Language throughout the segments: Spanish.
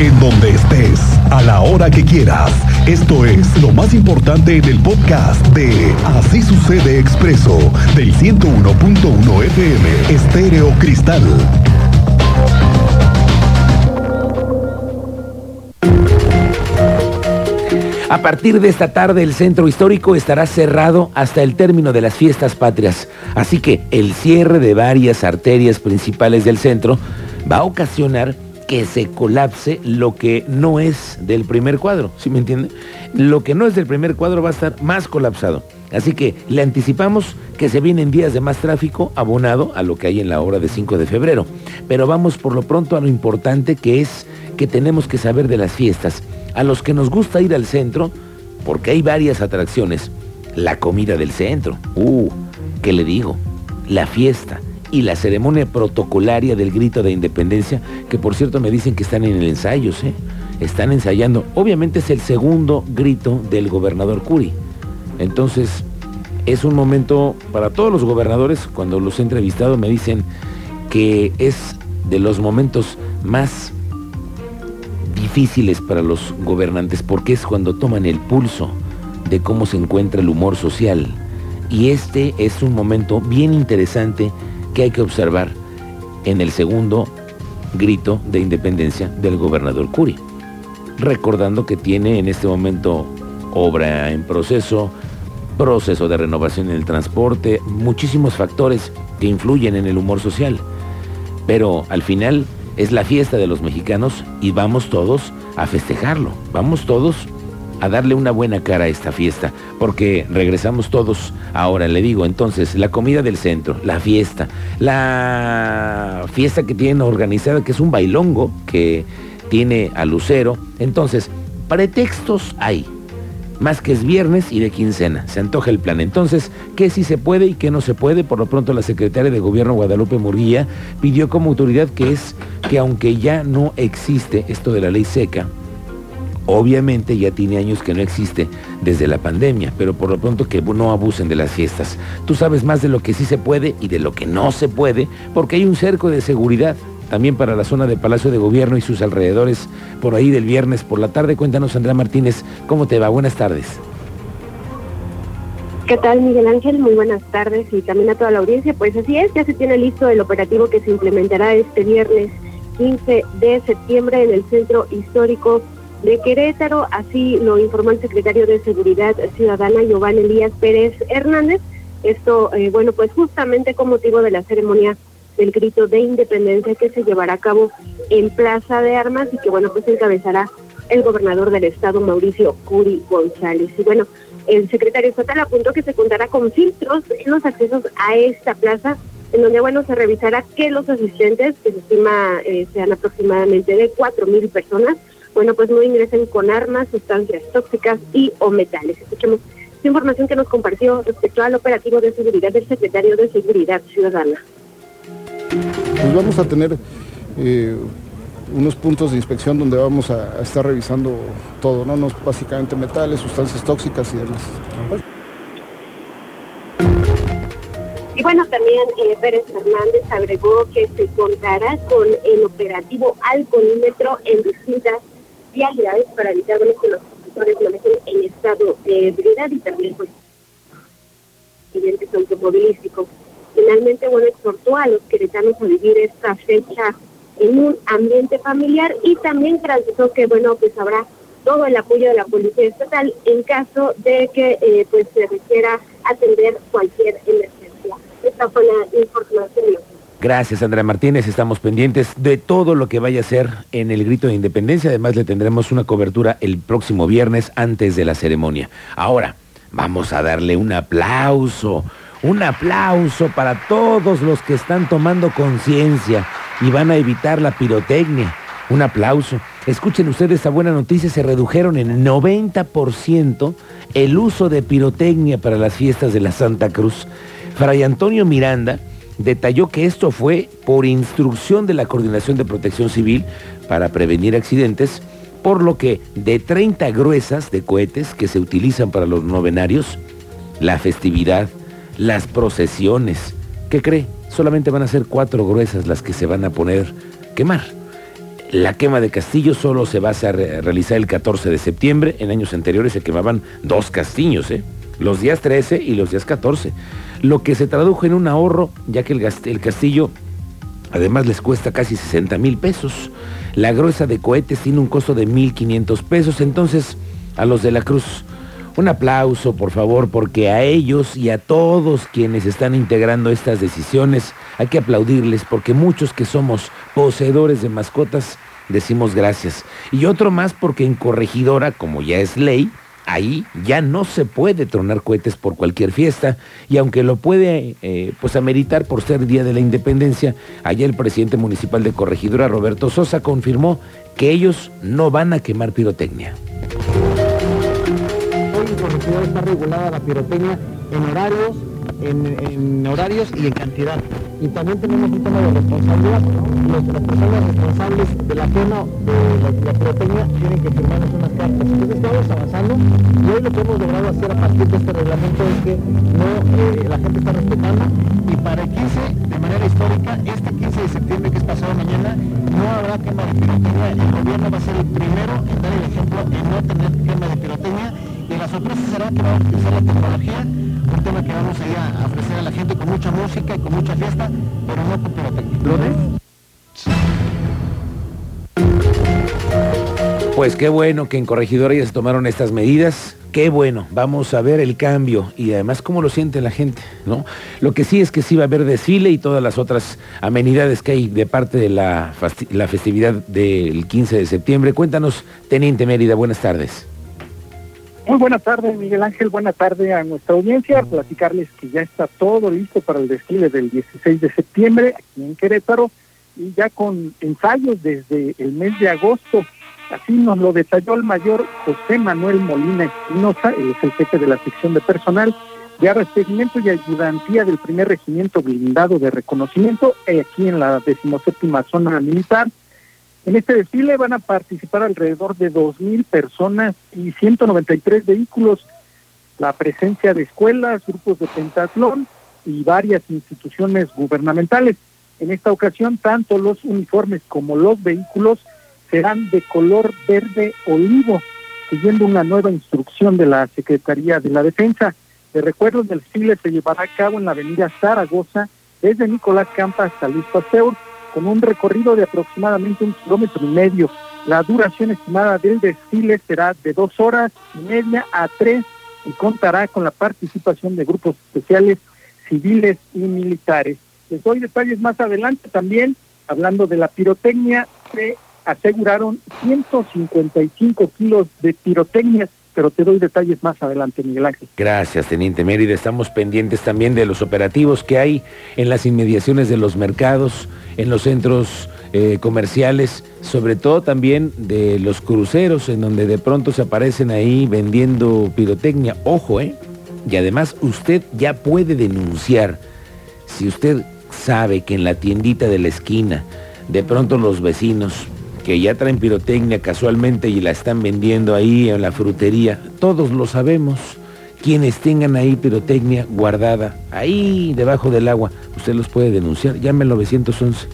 en donde estés, a la hora que quieras. Esto es lo más importante en el podcast de Así sucede expreso del 101.1 FM Estéreo Cristal. A partir de esta tarde el centro histórico estará cerrado hasta el término de las fiestas patrias, así que el cierre de varias arterias principales del centro va a ocasionar que se colapse lo que no es del primer cuadro, ¿sí me entiende? Lo que no es del primer cuadro va a estar más colapsado. Así que le anticipamos que se vienen días de más tráfico abonado a lo que hay en la hora de 5 de febrero. Pero vamos por lo pronto a lo importante que es que tenemos que saber de las fiestas a los que nos gusta ir al centro, porque hay varias atracciones. La comida del centro, uh, ¿qué le digo? La fiesta y la ceremonia protocolaria del grito de independencia, que por cierto me dicen que están en el ensayo, ¿eh? Están ensayando. Obviamente es el segundo grito del gobernador Curi. Entonces, es un momento para todos los gobernadores, cuando los he entrevistado me dicen que es de los momentos más difíciles para los gobernantes porque es cuando toman el pulso de cómo se encuentra el humor social. Y este es un momento bien interesante que hay que observar en el segundo grito de independencia del gobernador Curi. Recordando que tiene en este momento obra en proceso, proceso de renovación en el transporte, muchísimos factores que influyen en el humor social. Pero al final es la fiesta de los mexicanos y vamos todos a festejarlo. Vamos todos a darle una buena cara a esta fiesta, porque regresamos todos ahora, le digo, entonces, la comida del centro, la fiesta, la fiesta que tienen organizada, que es un bailongo que tiene a Lucero, entonces, pretextos hay, más que es viernes y de quincena. Se antoja el plan. Entonces, ¿qué sí se puede y qué no se puede? Por lo pronto la secretaria de Gobierno Guadalupe Murguía pidió como autoridad que es que aunque ya no existe esto de la ley seca, Obviamente ya tiene años que no existe desde la pandemia, pero por lo pronto que no abusen de las fiestas. Tú sabes más de lo que sí se puede y de lo que no se puede, porque hay un cerco de seguridad también para la zona de Palacio de Gobierno y sus alrededores por ahí del viernes por la tarde. Cuéntanos, Andrea Martínez, ¿cómo te va? Buenas tardes. ¿Qué tal, Miguel Ángel? Muy buenas tardes y también a toda la audiencia. Pues así es, ya se tiene listo el operativo que se implementará este viernes 15 de septiembre en el Centro Histórico de Querétaro. Así lo informó el secretario de Seguridad Ciudadana, Giovanni Elías Pérez Hernández. Esto, eh, bueno, pues justamente con motivo de la ceremonia del grito de independencia que se llevará a cabo en Plaza de Armas y que bueno pues encabezará el gobernador del estado Mauricio Curi González. Y bueno, el secretario estatal apuntó que se contará con filtros en los accesos a esta plaza, en donde bueno se revisará que los asistentes, que se estima eh, sean aproximadamente de cuatro mil personas, bueno pues no ingresen con armas, sustancias tóxicas y o metales. Escuchemos esta información que nos compartió respecto al operativo de seguridad del secretario de Seguridad Ciudadana pues vamos a tener eh, unos puntos de inspección donde vamos a, estar revisando todo, ¿no? básicamente metales, sustancias tóxicas y demás. Y bueno, también eh, Pérez Fernández agregó que se contará con el operativo alcoholímetro en distintas vialidades para evitar que los conductores manejen en estado de ebriedad y también pues accidentes automovilísticos. Finalmente, bueno, exhortó a los queretanos a vivir esta fecha en un ambiente familiar y también garantizó que, bueno, pues habrá todo el apoyo de la Policía Estatal en caso de que eh, pues se requiera atender cualquier emergencia. Esta fue la información. Gracias, Andrea Martínez. Estamos pendientes de todo lo que vaya a ser en el grito de independencia. Además, le tendremos una cobertura el próximo viernes antes de la ceremonia. Ahora, vamos a darle un aplauso un aplauso para todos los que están tomando conciencia y van a evitar la pirotecnia. Un aplauso. Escuchen ustedes esta buena noticia, se redujeron en 90% el uso de pirotecnia para las fiestas de la Santa Cruz. Fray Antonio Miranda detalló que esto fue por instrucción de la Coordinación de Protección Civil para prevenir accidentes, por lo que de 30 gruesas de cohetes que se utilizan para los novenarios, la festividad las procesiones. ¿Qué cree? Solamente van a ser cuatro gruesas las que se van a poner quemar. La quema de castillos solo se va a realizar el 14 de septiembre. En años anteriores se quemaban dos castillos, ¿eh? los días 13 y los días 14. Lo que se tradujo en un ahorro, ya que el, castillo además les cuesta casi 60 mil pesos. La gruesa de cohetes tiene un costo de 1.500 pesos. Entonces, a los de la Cruz, un aplauso, por favor, porque a ellos y a todos quienes están integrando estas decisiones hay que aplaudirles porque muchos que somos poseedores de mascotas decimos gracias. Y otro más porque en corregidora, como ya es ley, ahí ya no se puede tronar cohetes por cualquier fiesta. Y aunque lo puede eh, pues ameritar por ser Día de la Independencia, allá el presidente municipal de Corregidora, Roberto Sosa, confirmó que ellos no van a quemar pirotecnia. Está regulada la pirotecnia en horarios, en, horarios y en cantidad. Y también tenemos un tema de responsabilidad. Los, las personas responsables de la zona de la, pirotecnia tienen que firmarnos unas cartas. Entonces estamos avanzando y hoy lo que hemos logrado hacer a partir de este reglamento es que no, eh, la gente está respetando y para el 15, de manera histórica, este 15 de septiembre que es pasado mañana, no habrá quema de pirotecnia. El gobierno va a ser el primero en dar el ejemplo en no tener quema de pirotecnia sorpresa será que vamos a utilizar la tecnología, un tema que vamos a, a ofrecer a la gente con mucha música y con mucha fiesta, pero no con pirotecnia. Pues qué bueno que en Corregidora ya se tomaron estas medidas. Qué bueno, vamos a ver el cambio y además cómo lo siente la gente, ¿no? Lo que sí es que sí va a haber desfile y todas las otras amenidades que hay de parte de la festividad del 15 de septiembre. Cuéntanos, Teniente Mérida, buenas tardes. Muy buenas tardes, Miguel Ángel. Buenas tardes a nuestra audiencia. Platicarles que ya está todo listo para el desfile del 16 de septiembre aquí en Querétaro y ya con ensayos desde el mes de agosto. Así nos lo detalló el mayor José Manuel Molina Espinosa, es el jefe de la sección de personal de arrepentimiento y ayudantía del primer regimiento blindado de reconocimiento eh, aquí en la decimoséptima zona militar en este desfile van a participar alrededor de 2.000 personas y 193 vehículos. La presencia de escuelas, grupos de pentatlón y varias instituciones gubernamentales. En esta ocasión, tanto los uniformes como los vehículos serán de color verde olivo, siguiendo una nueva instrucción de la Secretaría de la Defensa. De recuerdo, el desfile se llevará a cabo en la avenida Zaragoza, desde Nicolás Campa hasta Luis Pasteur, con un recorrido de aproximadamente un kilómetro y medio. La duración estimada del desfile será de dos horas y media a tres y contará con la participación de grupos especiales civiles y militares. Les doy detalles más adelante también, hablando de la pirotecnia, se aseguraron 155 kilos de pirotecnia pero te doy detalles más adelante, Miguel Ángel. Gracias, Teniente Mérida. Estamos pendientes también de los operativos que hay en las inmediaciones de los mercados, en los centros eh, comerciales, sobre todo también de los cruceros, en donde de pronto se aparecen ahí vendiendo pirotecnia. Ojo, ¿eh? Y además usted ya puede denunciar. Si usted sabe que en la tiendita de la esquina, de pronto los vecinos que ya traen pirotecnia casualmente y la están vendiendo ahí en la frutería. Todos lo sabemos. Quienes tengan ahí pirotecnia guardada, ahí debajo del agua, usted los puede denunciar. Llame al 911.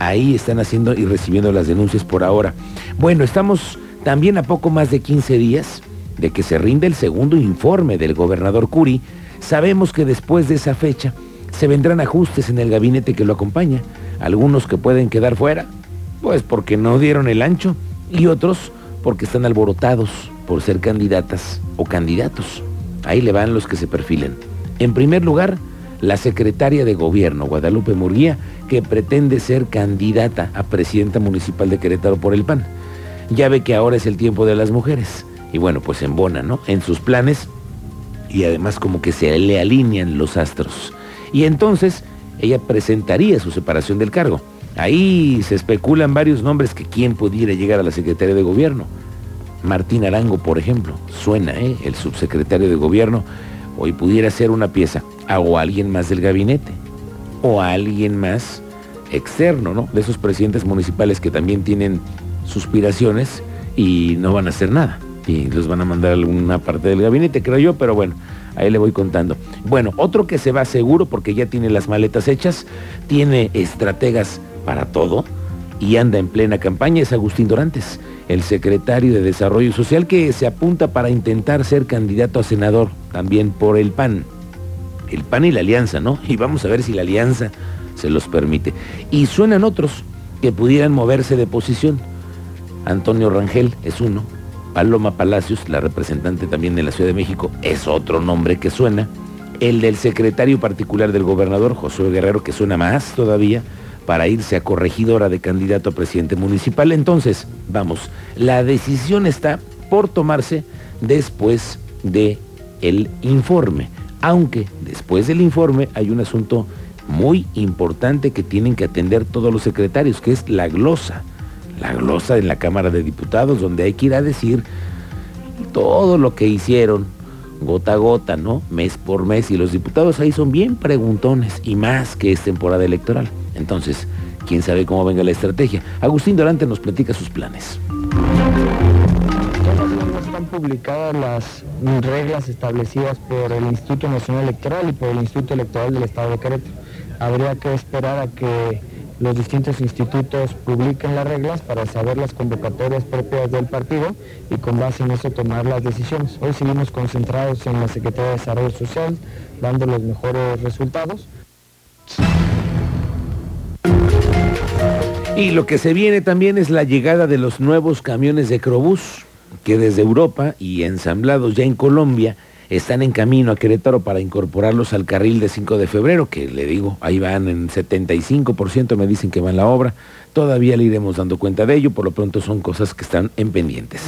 Ahí están haciendo y recibiendo las denuncias por ahora. Bueno, estamos también a poco más de 15 días de que se rinde el segundo informe del gobernador Curi. Sabemos que después de esa fecha se vendrán ajustes en el gabinete que lo acompaña, algunos que pueden quedar fuera, pues porque no dieron el ancho y otros porque están alborotados por ser candidatas o candidatos. Ahí le van los que se perfilen. En primer lugar, la secretaria de gobierno, Guadalupe Murguía, que pretende ser candidata a presidenta municipal de Querétaro por el PAN. Ya ve que ahora es el tiempo de las mujeres. Y bueno, pues en Bona, ¿no? En sus planes y además como que se le alinean los astros. Y entonces ella presentaría su separación del cargo. Ahí se especulan varios nombres que quién pudiera llegar a la Secretaría de Gobierno. Martín Arango, por ejemplo, suena, ¿eh? el subsecretario de Gobierno, hoy pudiera ser una pieza, o alguien más del gabinete, o alguien más externo, ¿no? De esos presidentes municipales que también tienen suspiraciones y no van a hacer nada. Y los van a mandar a alguna parte del gabinete, creo yo, pero bueno, ahí le voy contando. Bueno, otro que se va seguro porque ya tiene las maletas hechas, tiene estrategas para todo y anda en plena campaña es Agustín Dorantes, el secretario de Desarrollo Social que se apunta para intentar ser candidato a senador también por el PAN. El PAN y la alianza, ¿no? Y vamos a ver si la alianza se los permite. Y suenan otros que pudieran moverse de posición. Antonio Rangel es uno, Paloma Palacios, la representante también de la Ciudad de México, es otro nombre que suena. El del secretario particular del gobernador, Josué Guerrero, que suena más todavía, para irse a corregidora de candidato a presidente municipal. Entonces, vamos, la decisión está por tomarse después de el informe. Aunque después del informe hay un asunto muy importante que tienen que atender todos los secretarios, que es la glosa la glosa en la Cámara de Diputados, donde hay que ir a decir todo lo que hicieron, gota a gota, ¿no? Mes por mes, y los diputados ahí son bien preguntones, y más que es temporada electoral. Entonces, quién sabe cómo venga la estrategia. Agustín Dorante nos platica sus planes. Están publicadas las reglas establecidas por el Instituto Nacional Electoral y por el Instituto Electoral del Estado de Querétaro. Habría que esperar a que los distintos institutos publiquen las reglas para saber las convocatorias propias del partido y con base en eso tomar las decisiones. Hoy seguimos concentrados en la Secretaría de Desarrollo Social, dando los mejores resultados. Y lo que se viene también es la llegada de los nuevos camiones de Crobús, que desde Europa y ensamblados ya en Colombia, están en camino a Querétaro para incorporarlos al carril de 5 de febrero, que le digo, ahí van en 75%, me dicen que va en la obra. Todavía le iremos dando cuenta de ello, por lo pronto son cosas que están en pendientes.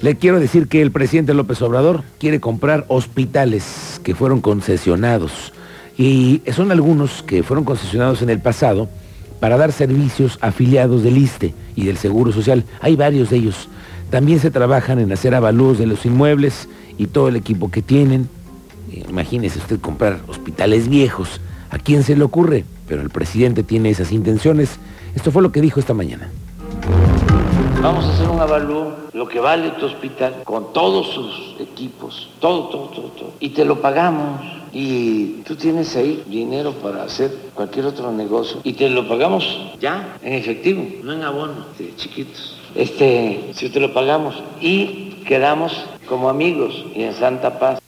Le quiero decir que el presidente López Obrador quiere comprar hospitales que fueron concesionados y son algunos que fueron concesionados en el pasado para dar servicios afiliados del ISTE y del Seguro Social. Hay varios de ellos. También se trabajan en hacer avalúos de los inmuebles y todo el equipo que tienen. Imagínese usted comprar hospitales viejos. ¿A quién se le ocurre? Pero el presidente tiene esas intenciones. Esto fue lo que dijo esta mañana. Vamos a hacer un avalúo, lo que vale tu hospital, con todos sus equipos, todo, todo, todo, todo. Y te lo pagamos. Y tú tienes ahí dinero para hacer cualquier otro negocio. Y te lo pagamos ya, en efectivo, no en abono, de chiquitos. Este, si te lo pagamos. Y quedamos como amigos y en santa paz.